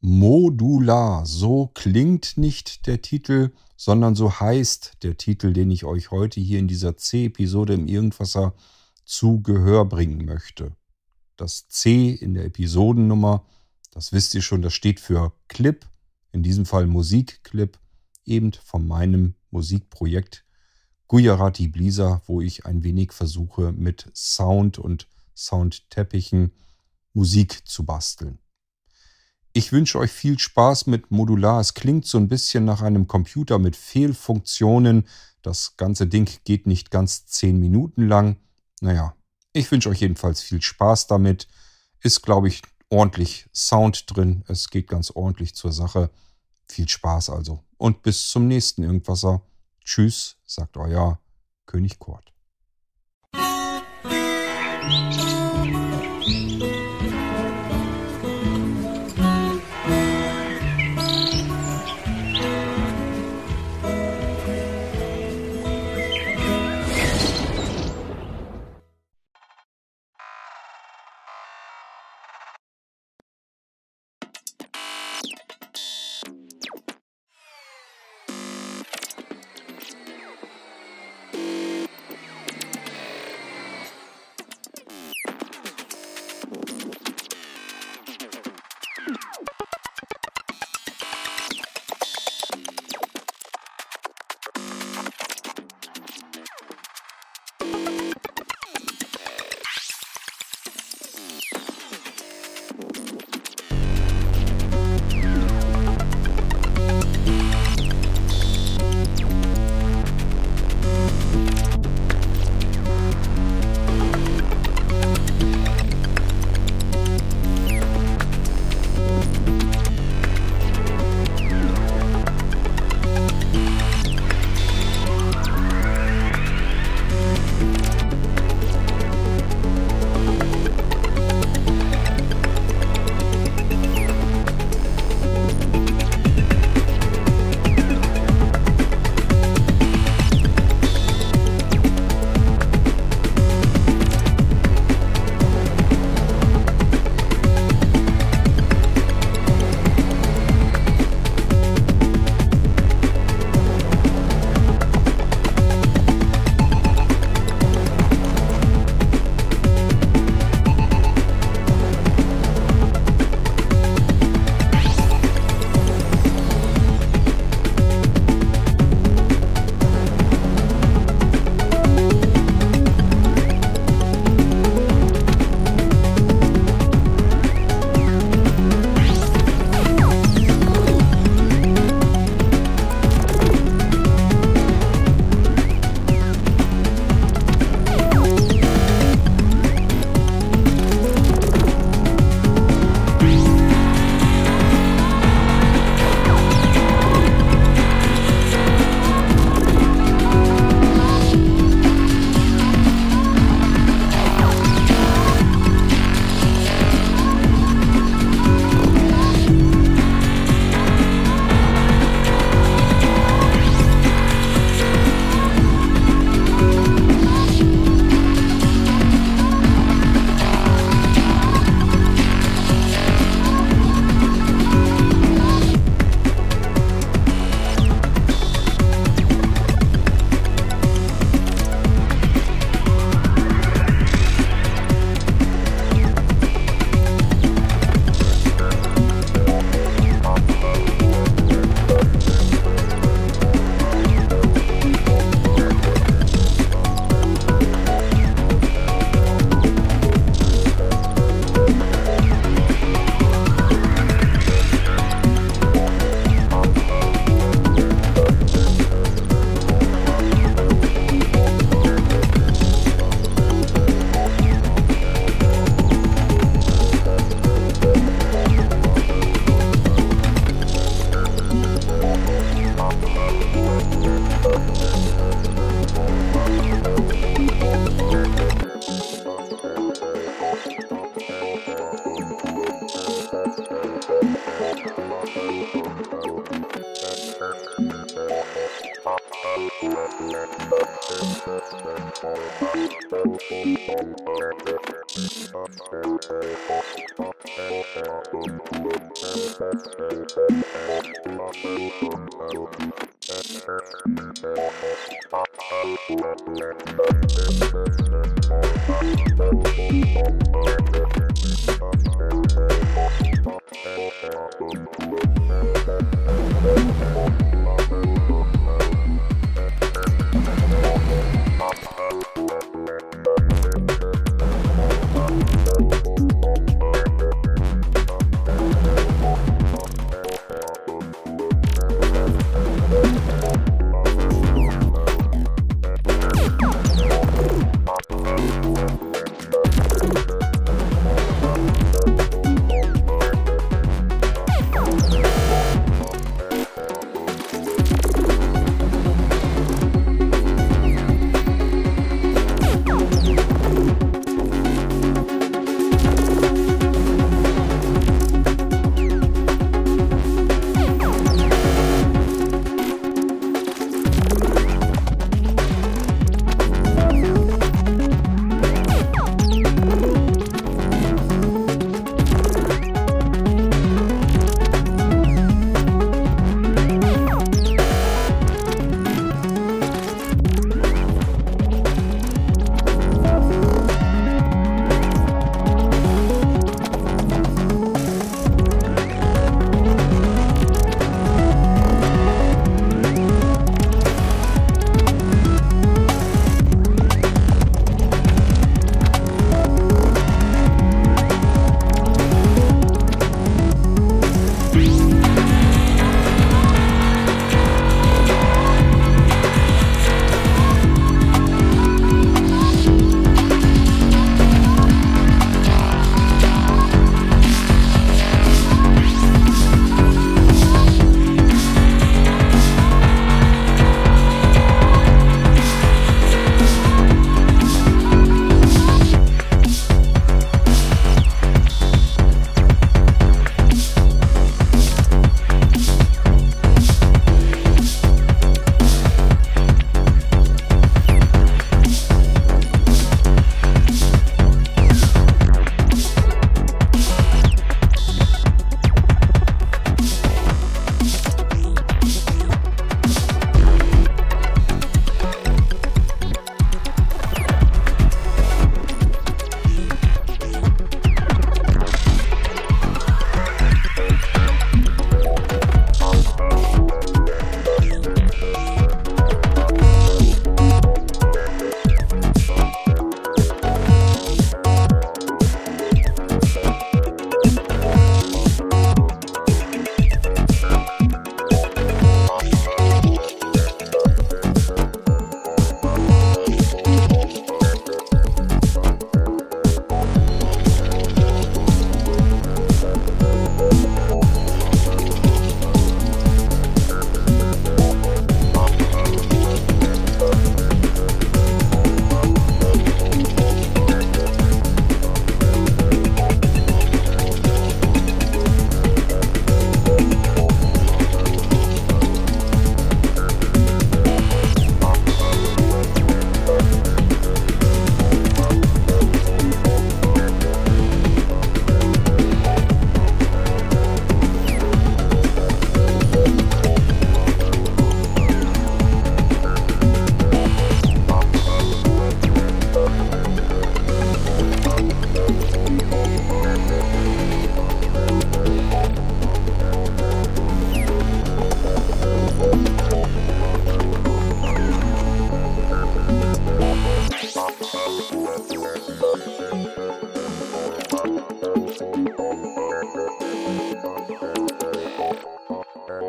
Modular, so klingt nicht der Titel, sondern so heißt der Titel, den ich euch heute hier in dieser C-Episode im Irgendwasser zu Gehör bringen möchte. Das C in der Episodennummer, das wisst ihr schon, das steht für Clip, in diesem Fall Musikclip, eben von meinem Musikprojekt Gujarati Blisa, wo ich ein wenig versuche mit Sound und Soundteppichen Musik zu basteln. Ich wünsche euch viel Spaß mit Modular. Es klingt so ein bisschen nach einem Computer mit Fehlfunktionen. Das ganze Ding geht nicht ganz zehn Minuten lang. Naja, ich wünsche euch jedenfalls viel Spaß damit. Ist, glaube ich, ordentlich Sound drin. Es geht ganz ordentlich zur Sache. Viel Spaß also. Und bis zum nächsten Irgendwasser. Tschüss, sagt euer König Kurt. Let's go.